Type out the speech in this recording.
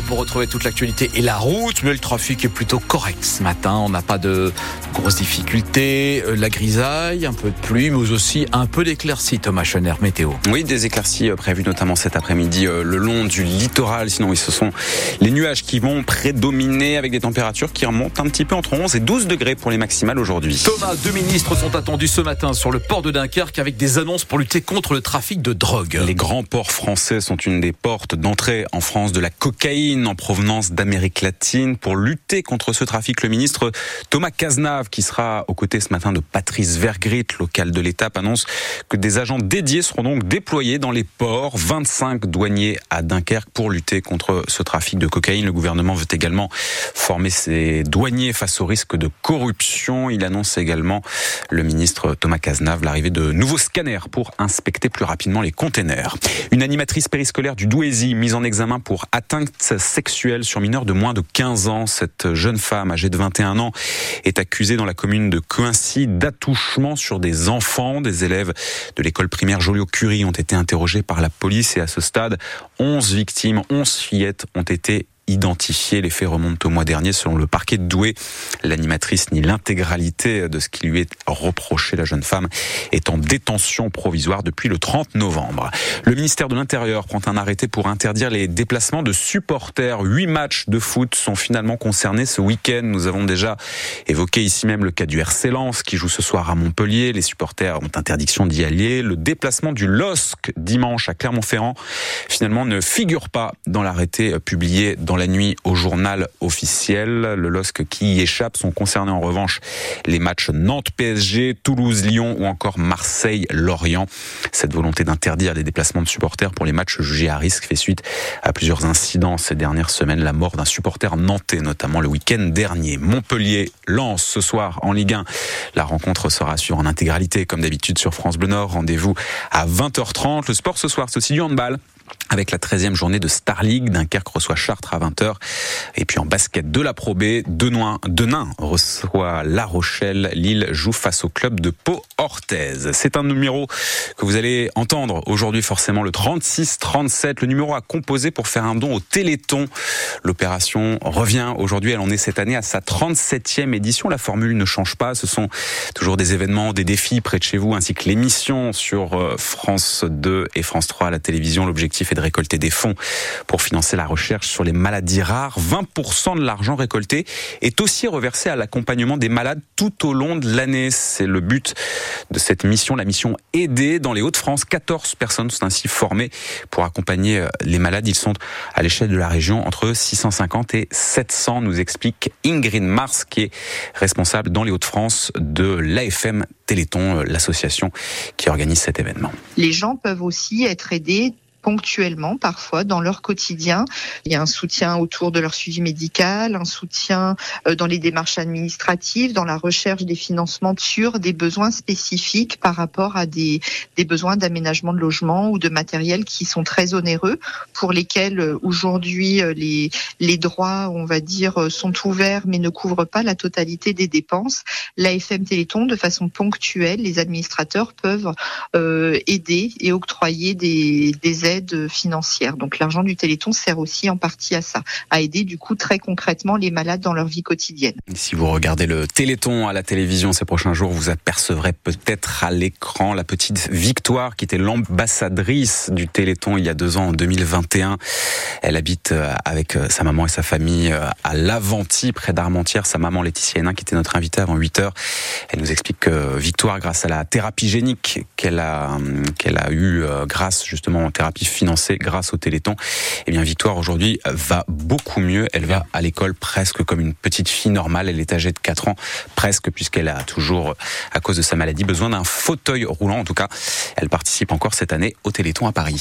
pour retrouver toute l'actualité et la route, mais le trafic est plutôt correct ce matin. On n'a pas de grosses difficultés, euh, la grisaille, un peu de pluie, mais aussi un peu d'éclaircies, Thomas Schoner, météo. Oui, des éclaircies euh, prévues notamment cet après-midi euh, le long du littoral. Sinon, oui, ce sont les nuages qui vont prédominer avec des températures qui remontent un petit peu entre 11 et 12 degrés pour les maximales aujourd'hui. Thomas, deux ministres sont attendus ce matin sur le port de Dunkerque avec des annonces pour lutter contre le trafic de drogue. Les grands ports français sont une des portes d'entrée en France de la cocaïne en provenance d'Amérique latine. Pour lutter contre ce trafic, le ministre Thomas Cazenave, qui sera aux côtés ce matin de Patrice Vergrit, local de l'Étape, annonce que des agents dédiés seront donc déployés dans les ports. 25 douaniers à Dunkerque pour lutter contre ce trafic de cocaïne. Le gouvernement veut également former ses douaniers face au risque de corruption. Il annonce également, le ministre Thomas Cazenave, l'arrivée de nouveaux scanners pour inspecter plus rapidement les containers. Une animatrice périscolaire du Douaisis mise en examen pour atteinte sexuelle sur mineurs de moins de 15 ans. Cette jeune femme âgée de 21 ans est accusée dans la commune de Coincy d'attouchement sur des enfants. Des élèves de l'école primaire Joliot-Curie ont été interrogés par la police et à ce stade, 11 victimes, 11 fillettes ont été identifié. Les faits remontent au mois dernier selon le parquet de Douai. L'animatrice nie l'intégralité de ce qui lui est reproché. La jeune femme est en détention provisoire depuis le 30 novembre. Le ministère de l'Intérieur prend un arrêté pour interdire les déplacements de supporters. Huit matchs de foot sont finalement concernés ce week-end. Nous avons déjà évoqué ici même le cas du RC Lens qui joue ce soir à Montpellier. Les supporters ont interdiction d'y aller. Le déplacement du LOSC dimanche à Clermont-Ferrand finalement ne figure pas dans l'arrêté publié dans la nuit au journal officiel. Le LOSC qui y échappe sont concernés en revanche les matchs Nantes-PSG, Toulouse-Lyon ou encore Marseille-Lorient. Cette volonté d'interdire les déplacements de supporters pour les matchs jugés à risque fait suite à plusieurs incidents ces dernières semaines. La mort d'un supporter nantais, notamment le week-end dernier. Montpellier lance ce soir en Ligue 1. La rencontre sera sur en intégralité, comme d'habitude sur France Bleu Nord. Rendez-vous à 20h30. Le sport ce soir, c'est aussi du handball avec la 13e journée de Star League. Dunkerque reçoit Chartres à 20h. Et puis en basket de la Pro B, Denain, reçoit La Rochelle. Lille joue face au club de Pau-Orthez. C'est un numéro que vous allez entendre aujourd'hui forcément le 36-37. Le numéro à composer pour faire un don au Téléthon. L'opération revient aujourd'hui. Elle en est cette année à sa 37e édition. La formule ne change pas. Ce sont toujours des événements, des défis près de chez vous, ainsi que l'émission sur euh, France 2 et France 3 à la télévision. L'objectif est de récolter des fonds pour financer la recherche sur les maladies rares. 20% de l'argent récolté est aussi reversé à l'accompagnement des malades tout au long de l'année. C'est le but de cette mission, la mission Aider dans les Hauts-de-France. 14 personnes sont ainsi formées pour accompagner euh, les malades. Ils sont à l'échelle de la région entre 650 et 700, nous explique Ingrid Mars, qui est responsable dans les Hauts-de-France de l'AFM Téléthon, euh, l'association qui organise cet événement. Les gens peuvent aussi être aidés ponctuellement parfois dans leur quotidien. Il y a un soutien autour de leur suivi médical, un soutien euh, dans les démarches administratives, dans la recherche des financements sur des besoins spécifiques par rapport à des, des besoins d'aménagement de logement ou de matériel qui sont très onéreux, pour lesquels euh, aujourd'hui euh, les, les droits, on va dire, sont ouverts mais ne couvrent pas la totalité des dépenses. L'AFM Téléthon, de façon ponctuelle, les administrateurs peuvent euh, aider et octroyer des, des aides financières. Donc l'argent du Téléthon sert aussi en partie à ça, à aider du coup très concrètement les malades dans leur vie quotidienne. Si vous regardez le Téléthon à la télévision ces prochains jours, vous apercevrez peut-être à l'écran la petite Victoire qui était l'ambassadrice du Téléthon il y a deux ans en 2021. Elle habite euh, avec euh, sa maman et sa famille euh, à Laventie, près d'Armentières. Sa maman Laetitia Hénin qui était notre invitée avant 8 heures. Elle nous explique que Victoire, grâce à la thérapie génique qu'elle a, qu'elle a eu grâce justement aux thérapies financées grâce au Téléthon, eh bien Victoire aujourd'hui va beaucoup mieux. Elle va à l'école presque comme une petite fille normale. Elle est âgée de 4 ans presque puisqu'elle a toujours, à cause de sa maladie, besoin d'un fauteuil roulant. En tout cas, elle participe encore cette année au Téléthon à Paris.